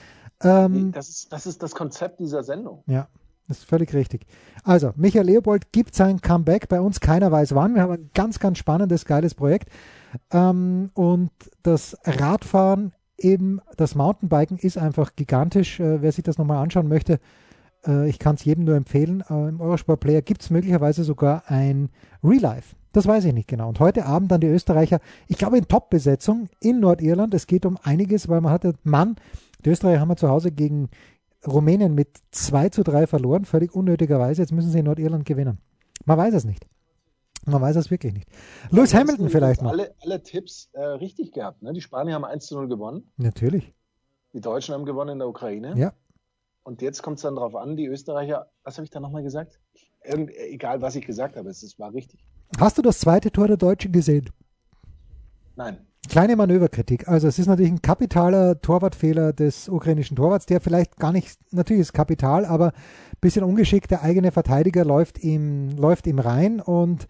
Speaker 3: Ähm,
Speaker 4: nee, das, ist, das ist das Konzept dieser Sendung.
Speaker 3: Ja, das ist völlig richtig. Also, Michael Leopold gibt sein Comeback bei uns. Keiner weiß wann. Wir haben ein ganz, ganz spannendes, geiles Projekt. Ähm, und das Radfahren, eben das Mountainbiken ist einfach gigantisch. Äh, wer sich das nochmal anschauen möchte, äh, ich kann es jedem nur empfehlen. Äh, Im Eurosport Player gibt es möglicherweise sogar ein Real Life das weiß ich nicht genau. Und heute Abend dann die Österreicher, ich glaube in Top-Besetzung in Nordirland. Es geht um einiges, weil man hatte, Mann, die Österreicher haben wir zu Hause gegen Rumänien mit 2 zu 3 verloren, völlig unnötigerweise. Jetzt müssen sie in Nordirland gewinnen. Man weiß es nicht. Man weiß es wirklich nicht. Lewis Hamilton vielleicht noch.
Speaker 4: Alle, alle Tipps äh, richtig gehabt. Ne? Die Spanier haben 1 zu 0 gewonnen.
Speaker 3: Natürlich.
Speaker 4: Die Deutschen haben gewonnen in der Ukraine.
Speaker 3: Ja.
Speaker 4: Und jetzt kommt es dann darauf an, die Österreicher, was habe ich da nochmal gesagt? Irgend, egal, was ich gesagt habe, es, es war richtig.
Speaker 3: Hast du das zweite Tor der Deutschen gesehen?
Speaker 4: Nein.
Speaker 3: Kleine Manöverkritik. Also es ist natürlich ein kapitaler Torwartfehler des ukrainischen Torwarts, der vielleicht gar nicht, natürlich ist kapital, aber ein bisschen ungeschickt. Der eigene Verteidiger läuft ihm, läuft ihm rein und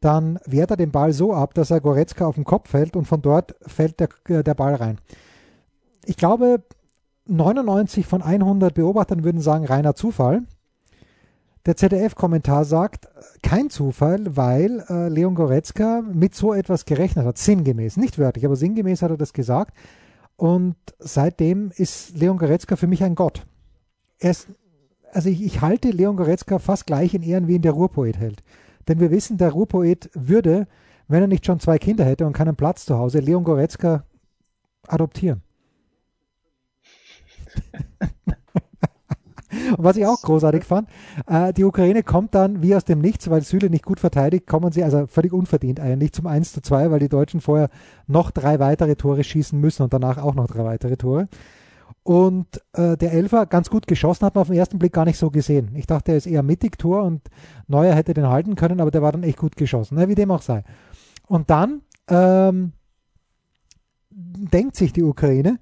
Speaker 3: dann wehrt er den Ball so ab, dass er Goretzka auf den Kopf fällt und von dort fällt der, äh, der Ball rein. Ich glaube, 99 von 100 Beobachtern würden sagen, reiner Zufall. Der ZDF-Kommentar sagt, kein Zufall, weil äh, Leon Goretzka mit so etwas gerechnet hat, sinngemäß, nicht wörtlich, aber sinngemäß hat er das gesagt. Und seitdem ist Leon Goretzka für mich ein Gott. Ist, also ich, ich halte Leon Goretzka fast gleich in Ehren, wie ihn der Ruhrpoet hält. Denn wir wissen, der Ruhrpoet würde, wenn er nicht schon zwei Kinder hätte und keinen Platz zu Hause, Leon Goretzka adoptieren. Und was ich auch großartig fand, äh, die Ukraine kommt dann wie aus dem Nichts, weil Süle nicht gut verteidigt, kommen sie also völlig unverdient eigentlich zum 1 zu 2, weil die Deutschen vorher noch drei weitere Tore schießen müssen und danach auch noch drei weitere Tore. Und äh, der Elfer ganz gut geschossen, hat man auf den ersten Blick gar nicht so gesehen. Ich dachte, er ist eher mittig Tor und Neuer hätte den halten können, aber der war dann echt gut geschossen, ne, wie dem auch sei. Und dann ähm, denkt sich die Ukraine,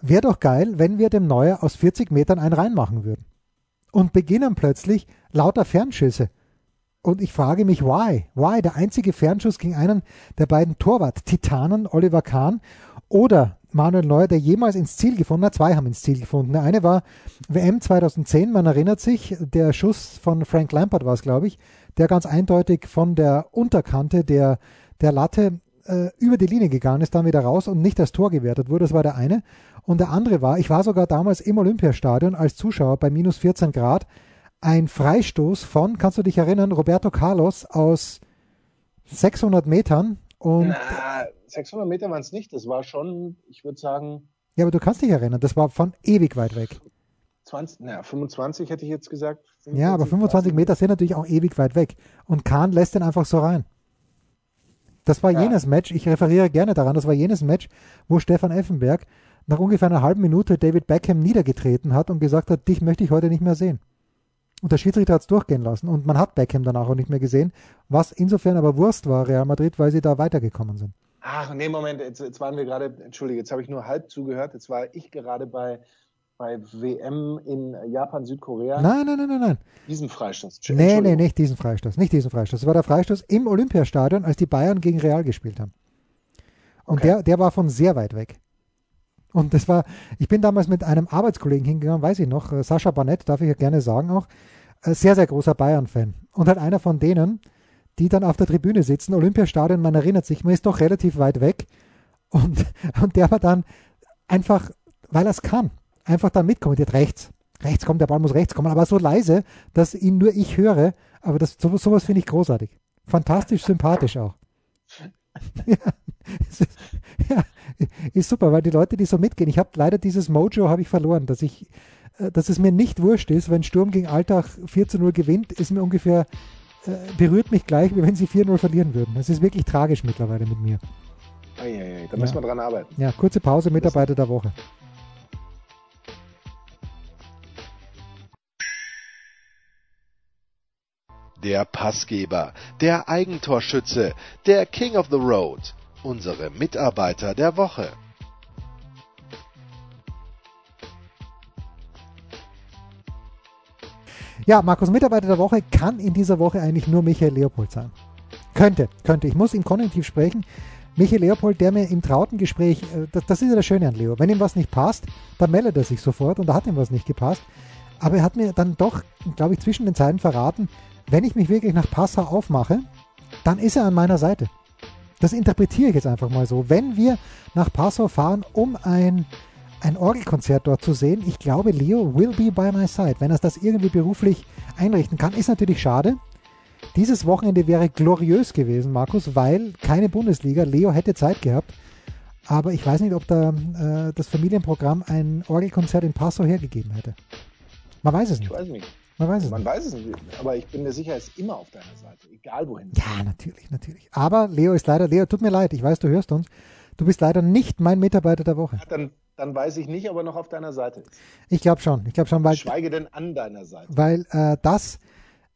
Speaker 3: wäre doch geil, wenn wir dem Neuer aus 40 Metern einen reinmachen würden und beginnen plötzlich lauter Fernschüsse. Und ich frage mich, why? Why? Der einzige Fernschuss gegen einen der beiden Torwart-Titanen, Oliver Kahn oder Manuel Neuer, der jemals ins Ziel gefunden hat. Zwei haben ins Ziel gefunden. Der eine war WM 2010, man erinnert sich, der Schuss von Frank Lampard war es, glaube ich, der ganz eindeutig von der Unterkante der, der Latte äh, über die Linie gegangen ist, dann wieder raus und nicht als Tor gewertet wurde. Das war der eine. Und der andere war, ich war sogar damals im Olympiastadion als Zuschauer bei minus 14 Grad, ein Freistoß von, kannst du dich erinnern, Roberto Carlos aus 600 Metern. Und
Speaker 4: Na, 600 Meter waren es nicht, das war schon, ich würde sagen.
Speaker 3: Ja, aber du kannst dich erinnern, das war von ewig weit weg.
Speaker 4: 20, na, 25 hätte ich jetzt gesagt.
Speaker 3: 25, ja, aber 25 Meter sind natürlich auch ewig weit weg. Und Kahn lässt den einfach so rein. Das war ja. jenes Match, ich referiere gerne daran, das war jenes Match, wo Stefan Effenberg nach ungefähr einer halben Minute David Beckham niedergetreten hat und gesagt hat, dich möchte ich heute nicht mehr sehen. Und der Schiedsrichter hat es durchgehen lassen und man hat Beckham danach auch nicht mehr gesehen, was insofern aber Wurst war, Real Madrid, weil sie da weitergekommen sind.
Speaker 4: Ach, nee, Moment, jetzt, jetzt waren wir gerade, entschuldige, jetzt habe ich nur halb zugehört, jetzt war ich gerade bei, bei WM in Japan, Südkorea.
Speaker 3: Nein, nein, nein, nein, nein.
Speaker 4: Diesen Freistoß.
Speaker 3: Nee, nee, nicht diesen Freistoß, nicht diesen Freistoß. Das war der Freistoß im Olympiastadion, als die Bayern gegen Real gespielt haben. Und okay. der, der war von sehr weit weg. Und das war, ich bin damals mit einem Arbeitskollegen hingegangen, weiß ich noch, äh, Sascha Barnett, darf ich ja gerne sagen auch, äh, sehr, sehr großer Bayern-Fan. Und halt einer von denen, die dann auf der Tribüne sitzen, Olympiastadion, man erinnert sich, man ist doch relativ weit weg. Und, und der war dann einfach, weil er es kann, einfach da mitkommentiert, rechts. Rechts kommt, der Ball muss rechts kommen, aber so leise, dass ihn nur ich höre. Aber das, sowas, sowas finde ich großartig. Fantastisch sympathisch auch. ja, ist, ja, ist super, weil die Leute, die so mitgehen, ich habe leider dieses Mojo habe ich verloren, dass ich, äh, dass es mir nicht wurscht ist, wenn Sturm gegen Alltag 4 zu 0 gewinnt, ist mir ungefähr, äh, berührt mich gleich, wie wenn sie 4-0 verlieren würden. Das ist wirklich tragisch mittlerweile mit mir.
Speaker 4: Eieiei, da müssen wir dran arbeiten.
Speaker 3: Ja, kurze Pause, Mitarbeiter der Woche.
Speaker 2: Der Passgeber, der Eigentorschütze, der King of the Road, unsere Mitarbeiter der Woche.
Speaker 3: Ja, Markus, Mitarbeiter der Woche kann in dieser Woche eigentlich nur Michael Leopold sein. Könnte, könnte. Ich muss im Konjunktiv sprechen. Michael Leopold, der mir im trauten Gespräch, äh, das, das ist ja das Schöne an Leo, wenn ihm was nicht passt, dann meldet er sich sofort und da hat ihm was nicht gepasst. Aber er hat mir dann doch, glaube ich, zwischen den Zeilen verraten, wenn ich mich wirklich nach Passau aufmache, dann ist er an meiner Seite. Das interpretiere ich jetzt einfach mal so. Wenn wir nach Passau fahren, um ein ein Orgelkonzert dort zu sehen. Ich glaube, Leo will be by my side. Wenn er das irgendwie beruflich einrichten kann, ist natürlich schade. Dieses Wochenende wäre gloriös gewesen, Markus, weil keine Bundesliga. Leo hätte Zeit gehabt. Aber ich weiß nicht, ob da äh, das Familienprogramm ein Orgelkonzert in Passau hergegeben hätte. Man weiß es nicht.
Speaker 4: Ich weiß nicht.
Speaker 3: Man weiß es
Speaker 4: Man
Speaker 3: nicht.
Speaker 4: weiß es nicht, aber ich bin mir sicher, er ist immer auf deiner Seite, egal wohin.
Speaker 3: Ja, natürlich, natürlich. Aber Leo ist leider, Leo, tut mir leid, ich weiß, du hörst uns. Du bist leider nicht mein Mitarbeiter der Woche.
Speaker 4: Dann, dann weiß ich nicht, ob er noch auf deiner Seite ist.
Speaker 3: Ich glaube schon. Ich glaube schon, weil,
Speaker 4: Schweige denn an deiner Seite.
Speaker 3: weil äh, das,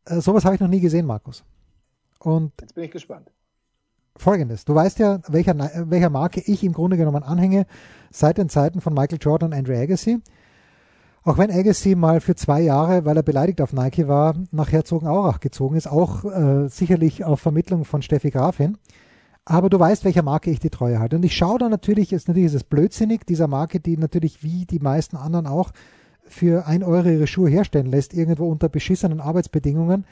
Speaker 3: äh, sowas habe ich noch nie gesehen, Markus. Und
Speaker 4: Jetzt bin ich gespannt.
Speaker 3: folgendes, du weißt ja, welcher, welcher Marke ich im Grunde genommen anhänge, seit den Zeiten von Michael Jordan und Andrew Agassi. Auch wenn Agassi mal für zwei Jahre, weil er beleidigt auf Nike war, nach Herzogenaurach gezogen ist, auch äh, sicherlich auf Vermittlung von Steffi Graf hin. Aber du weißt, welcher Marke ich die Treue halte. Und ich schaue da natürlich, ist natürlich ist es blödsinnig, dieser Marke, die natürlich wie die meisten anderen auch für ein Euro ihre Schuhe herstellen lässt, irgendwo unter beschissenen Arbeitsbedingungen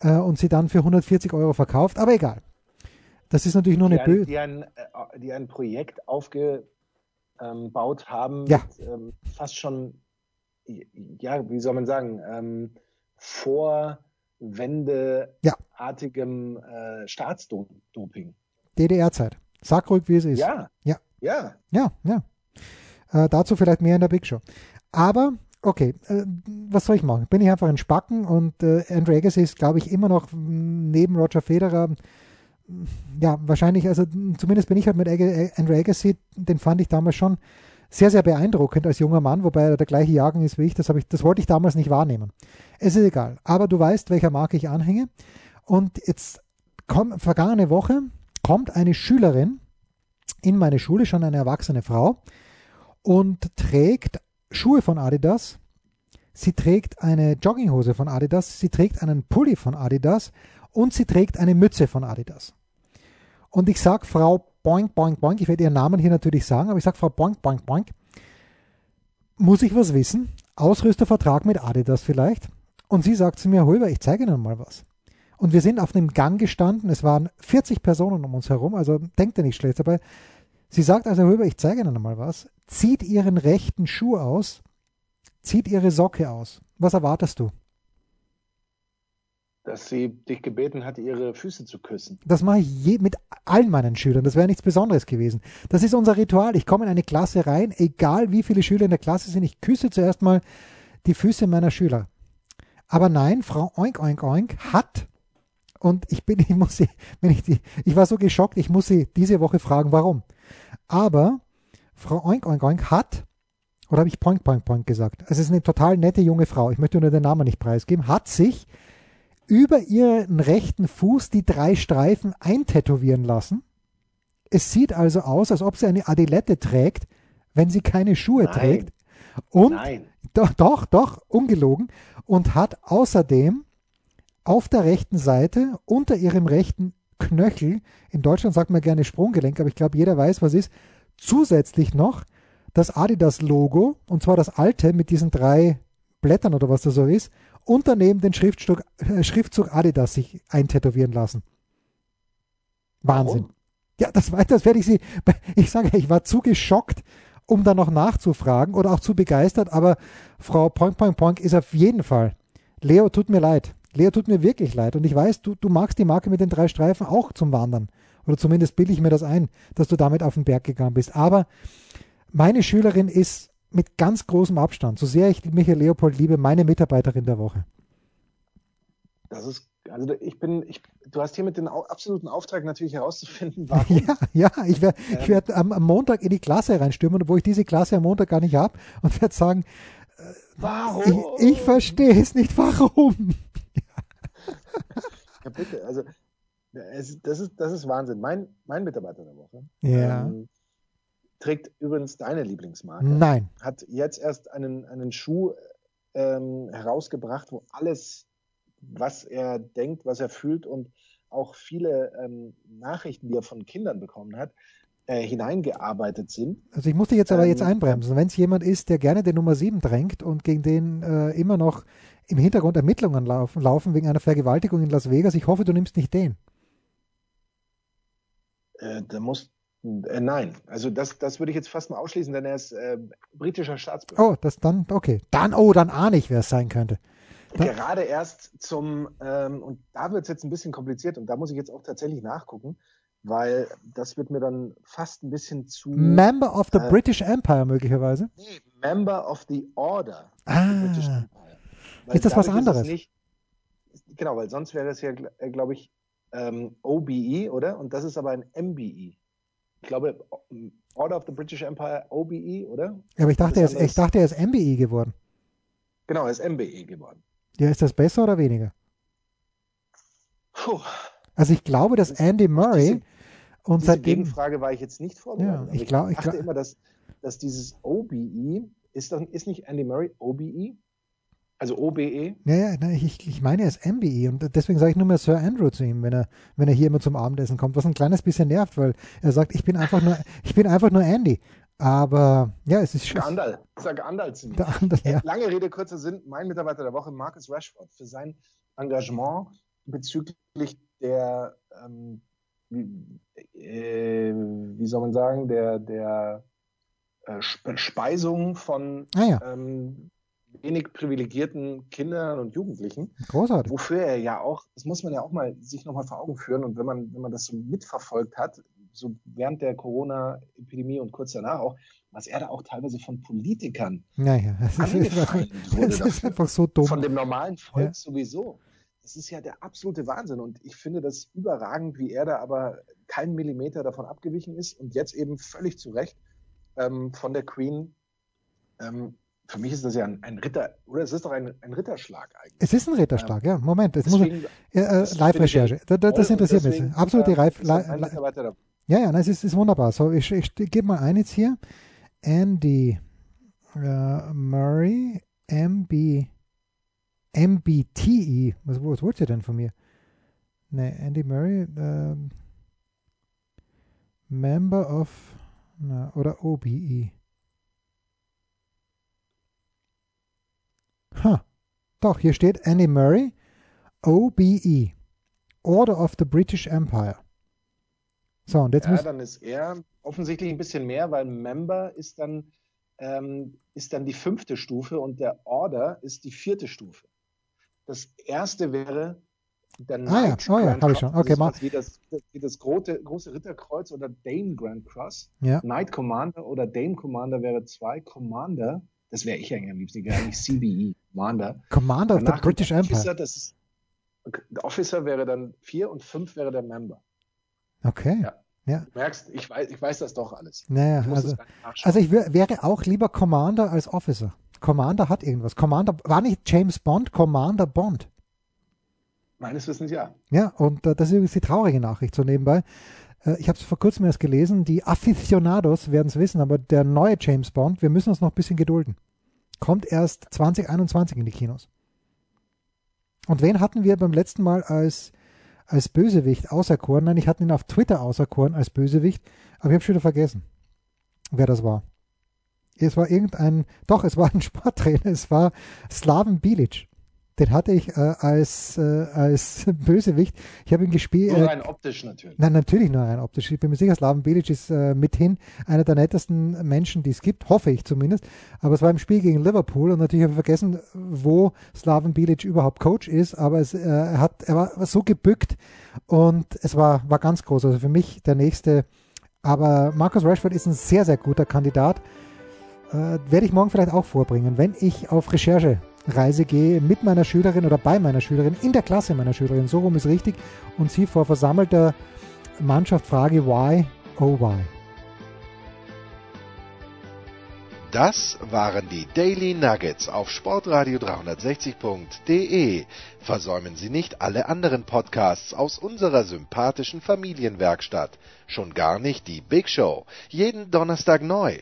Speaker 3: äh, und sie dann für 140 Euro verkauft. Aber egal. Das ist natürlich nur
Speaker 4: Die
Speaker 3: eine
Speaker 4: ein,
Speaker 3: böse.
Speaker 4: die, ein, äh, die ein Projekt aufgebaut haben,
Speaker 3: Ja.
Speaker 4: mit ähm, fast schon, ja, wie soll man sagen, ähm, vorwendeartigem äh, Staatsdoping.
Speaker 3: DDR-Zeit. Sag ruhig, wie es ist.
Speaker 4: Ja.
Speaker 3: Ja.
Speaker 4: Ja.
Speaker 3: Ja, ja. Äh, dazu vielleicht mehr in der Big Show. Aber, okay, äh, was soll ich machen? Bin ich einfach ein Spacken und äh, Andrew Agassi ist, glaube ich, immer noch mh, neben Roger Federer, mh, ja, wahrscheinlich, also zumindest bin ich halt mit Aga- Andrew Agassi, den fand ich damals schon sehr, sehr beeindruckend als junger Mann, wobei er der gleiche Jahrgang ist wie ich, das, ich, das wollte ich damals nicht wahrnehmen. Es ist egal. Aber du weißt, welcher Marke ich anhänge. Und jetzt kommt, vergangene Woche kommt eine Schülerin in meine Schule, schon eine erwachsene Frau, und trägt Schuhe von Adidas. Sie trägt eine Jogginghose von Adidas. Sie trägt einen Pulli von Adidas. Und sie trägt eine Mütze von Adidas. Und ich sage Frau Boink, Boink, Boink, ich werde ihren Namen hier natürlich sagen, aber ich sage Frau Boink, Boink, Boink, muss ich was wissen? Ausrüstervertrag mit Adidas vielleicht? Und sie sagt zu mir, Holber, ich zeige Ihnen mal was. Und wir sind auf einem Gang gestanden, es waren 40 Personen um uns herum, also denkt ihr nicht schlecht dabei. Sie sagt also, Höber, ich zeige Ihnen mal was, zieht Ihren rechten Schuh aus, zieht Ihre Socke aus. Was erwartest du?
Speaker 4: Dass sie dich gebeten hat, ihre Füße zu küssen.
Speaker 3: Das mache ich je, mit allen meinen Schülern. Das wäre nichts Besonderes gewesen. Das ist unser Ritual. Ich komme in eine Klasse rein, egal wie viele Schüler in der Klasse sind. Ich küsse zuerst mal die Füße meiner Schüler. Aber nein, Frau Oink Oink Oink hat, und ich bin, ich muss sie, wenn ich die, ich war so geschockt, ich muss sie diese Woche fragen, warum. Aber Frau Oink Oink Oink hat, oder habe ich Poink Poink Poink gesagt? Es ist eine total nette junge Frau, ich möchte nur den Namen nicht preisgeben, hat sich über ihren rechten Fuß die drei Streifen eintätowieren lassen. Es sieht also aus, als ob sie eine Adilette trägt, wenn sie keine Schuhe
Speaker 4: Nein.
Speaker 3: trägt. Und
Speaker 4: Nein.
Speaker 3: doch, doch, doch, ungelogen. Und hat außerdem auf der rechten Seite unter ihrem rechten Knöchel, in Deutschland sagt man gerne Sprunggelenk, aber ich glaube, jeder weiß, was ist, zusätzlich noch das Adidas-Logo, und zwar das alte mit diesen drei Blättern oder was das so ist, und daneben den Schriftzug, äh, Schriftzug Adidas sich eintätowieren lassen. Wahnsinn.
Speaker 4: Warum?
Speaker 3: Ja, das, das werde ich sie, ich sage, ich war zu geschockt, um da noch nachzufragen oder auch zu begeistert, aber Frau Poink Poink Poink ist auf jeden Fall. Leo, tut mir leid. Leo, tut mir wirklich leid. Und ich weiß, du, du magst die Marke mit den drei Streifen auch zum Wandern. Oder zumindest bilde ich mir das ein, dass du damit auf den Berg gegangen bist. Aber meine Schülerin ist mit ganz großem Abstand, so sehr ich die Michael Leopold liebe, meine Mitarbeiterin der Woche.
Speaker 4: Das ist Also ich bin, ich, du hast hiermit den absoluten Auftrag natürlich herauszufinden, warum.
Speaker 3: Ja, ja, ich werde ähm, ich werd am, am, Montag in die Klasse reinstürmen, wo ich diese Klasse am Montag gar nicht habe und werde sagen,
Speaker 4: äh, warum?
Speaker 3: Ich, ich verstehe es nicht, warum.
Speaker 4: ja, bitte, also es, das, ist, das ist Wahnsinn. Mein, mein Mitarbeiter der Woche
Speaker 3: ja.
Speaker 4: ähm, trägt übrigens deine Lieblingsmarke.
Speaker 3: Nein.
Speaker 4: Hat jetzt erst einen, einen Schuh ähm, herausgebracht, wo alles, was er denkt, was er fühlt und auch viele ähm, Nachrichten, die er von Kindern bekommen hat, äh, hineingearbeitet sind.
Speaker 3: Also ich muss dich jetzt aber ähm, jetzt einbremsen. Wenn es jemand ist, der gerne den Nummer 7 drängt und gegen den äh, immer noch im Hintergrund Ermittlungen laufen, laufen wegen einer Vergewaltigung in Las Vegas, ich hoffe, du nimmst nicht den.
Speaker 4: Äh, da muss nein, also das, das würde ich jetzt fast mal ausschließen, denn er ist äh, britischer Staatsbürger.
Speaker 3: Oh, das dann, okay. Dann, oh, dann ahne ich, wer es sein könnte.
Speaker 4: Dann, Gerade erst zum, ähm, und da wird es jetzt ein bisschen kompliziert und da muss ich jetzt auch tatsächlich nachgucken, weil das wird mir dann fast ein bisschen zu.
Speaker 3: Member of the äh, British Empire möglicherweise?
Speaker 4: Nee, Member of the Order.
Speaker 3: Ah. Ist das was anderes?
Speaker 4: Nicht, genau, weil sonst wäre das ja, äh, glaube ich, ähm, OBE, oder? Und das ist aber ein MBE. Ich glaube, Order of the British Empire OBE, oder?
Speaker 3: Ja, aber ich dachte, er ist, ich dachte, er ist MBE geworden.
Speaker 4: Genau, er ist MBE geworden.
Speaker 3: Ja, ist das besser oder weniger? Puh. Also ich glaube, dass Andy Murray diese, und
Speaker 4: diese seitdem Gegenfrage war ich jetzt nicht vorbereitet.
Speaker 3: Ja, ich, glaub,
Speaker 4: ich
Speaker 3: dachte
Speaker 4: glaub, immer, dass, dass dieses OBE ist, dann, ist nicht Andy Murray OBE? Also OBE?
Speaker 3: Ja, ja, nein, ich, ich meine, er ist MBE und deswegen sage ich nur mehr Sir Andrew zu ihm, wenn er, wenn er hier immer zum Abendessen kommt, was ein kleines bisschen nervt, weil er sagt, ich bin einfach nur, ich bin einfach nur Andy. Aber ja, es ist
Speaker 4: schon. Der Andal, sag Andal zu mir.
Speaker 3: Andal, ja.
Speaker 4: Lange Rede, kurzer Sinn. Mein Mitarbeiter der Woche, Marcus Rashford, für sein Engagement bezüglich der, ähm, wie, äh, wie, soll man sagen, der, der äh, Speisung von
Speaker 3: ah, ja.
Speaker 4: ähm, wenig privilegierten Kindern und Jugendlichen.
Speaker 3: Großartig.
Speaker 4: Wofür er ja auch, das muss man ja auch mal sich nochmal vor Augen führen und wenn man, wenn man das so mitverfolgt hat, so während der Corona-Epidemie und kurz danach auch, was er da auch teilweise von Politikern
Speaker 3: naja, das ist, wurde. Das ist einfach so dumm.
Speaker 4: Von dem normalen Volk ja. sowieso. Das ist ja der absolute Wahnsinn und ich finde das überragend, wie er da aber keinen Millimeter davon abgewichen ist und jetzt eben völlig zu Recht ähm, von der Queen ähm, für mich ist das ja ein, ein, Ritter, oder es ist doch ein, ein Ritterschlag eigentlich.
Speaker 3: Es ist ein Ritterschlag, ja. ja. Moment, deswegen, muss, äh, Live-Recherche. Das, das interessiert mich. Absolute Live. Ja, ja, es ist, ist wunderbar. So, ich, ich, ich gebe mal ein jetzt hier. Andy uh, Murray, MB, MBTE. Was, was wollt ihr denn von mir? Ne, Andy Murray, uh, Member of, na, oder OBE. Ha, doch, hier steht Annie Murray, OBE, Order of the British Empire.
Speaker 4: So, und jetzt ja, muss dann ist er offensichtlich ein bisschen mehr, weil Member ist dann, ähm, ist dann die fünfte Stufe und der Order ist die vierte Stufe. Das erste wäre der
Speaker 3: Knight ah, ja. Oh, ja, habe ich schon. Okay,
Speaker 4: mal. Wie das, wie das große, große Ritterkreuz oder Dame Grand Cross.
Speaker 3: Ja.
Speaker 4: Knight Commander oder Dame Commander wäre zwei. Commander das wäre ich eigentlich am liebsten, eigentlich CBE, Commander.
Speaker 3: Commander of the British Empire.
Speaker 4: Officer, das ist, Officer wäre dann vier und fünf wäre der Member.
Speaker 3: Okay.
Speaker 4: Ja. Ja. Du merkst, ich weiß, ich weiß das doch alles.
Speaker 3: Naja, ich also, also ich wäre auch lieber Commander als Officer. Commander hat irgendwas. Commander, war nicht James Bond Commander Bond?
Speaker 4: Meines Wissens ja.
Speaker 3: Ja, und äh, das ist übrigens die traurige Nachricht so nebenbei. Äh, ich habe es vor kurzem erst gelesen, die Aficionados werden es wissen, aber der neue James Bond, wir müssen uns noch ein bisschen gedulden. Kommt erst 2021 in die Kinos. Und wen hatten wir beim letzten Mal als, als Bösewicht auserkoren? Nein, ich hatte ihn auf Twitter auserkoren als Bösewicht, aber ich habe schon wieder vergessen, wer das war. Es war irgendein, doch, es war ein Sporttrainer, es war Slaven Bilic den hatte ich äh, als, äh, als Bösewicht. Ich habe ihn gespielt.
Speaker 4: Nur äh, rein optisch natürlich.
Speaker 3: Nein, natürlich nur rein optisch. Ich bin mir sicher, Slaven Bilic ist äh, mithin einer der nettesten Menschen, die es gibt, hoffe ich zumindest. Aber es war im Spiel gegen Liverpool und natürlich habe ich vergessen, wo Slaven Bilic überhaupt Coach ist. Aber es, äh, er, hat, er war so gebückt und es war, war ganz groß. Also für mich der nächste. Aber Marcus Rashford ist ein sehr, sehr guter Kandidat. Äh, werde ich morgen vielleicht auch vorbringen, wenn ich auf Recherche Reise gehe mit meiner Schülerin oder bei meiner Schülerin, in der Klasse meiner Schülerin, so rum ist richtig, und sie vor versammelter Mannschaft frage, why, oh why.
Speaker 2: Das waren die Daily Nuggets auf Sportradio 360.de. Versäumen Sie nicht alle anderen Podcasts aus unserer sympathischen Familienwerkstatt. Schon gar nicht die Big Show. Jeden Donnerstag neu.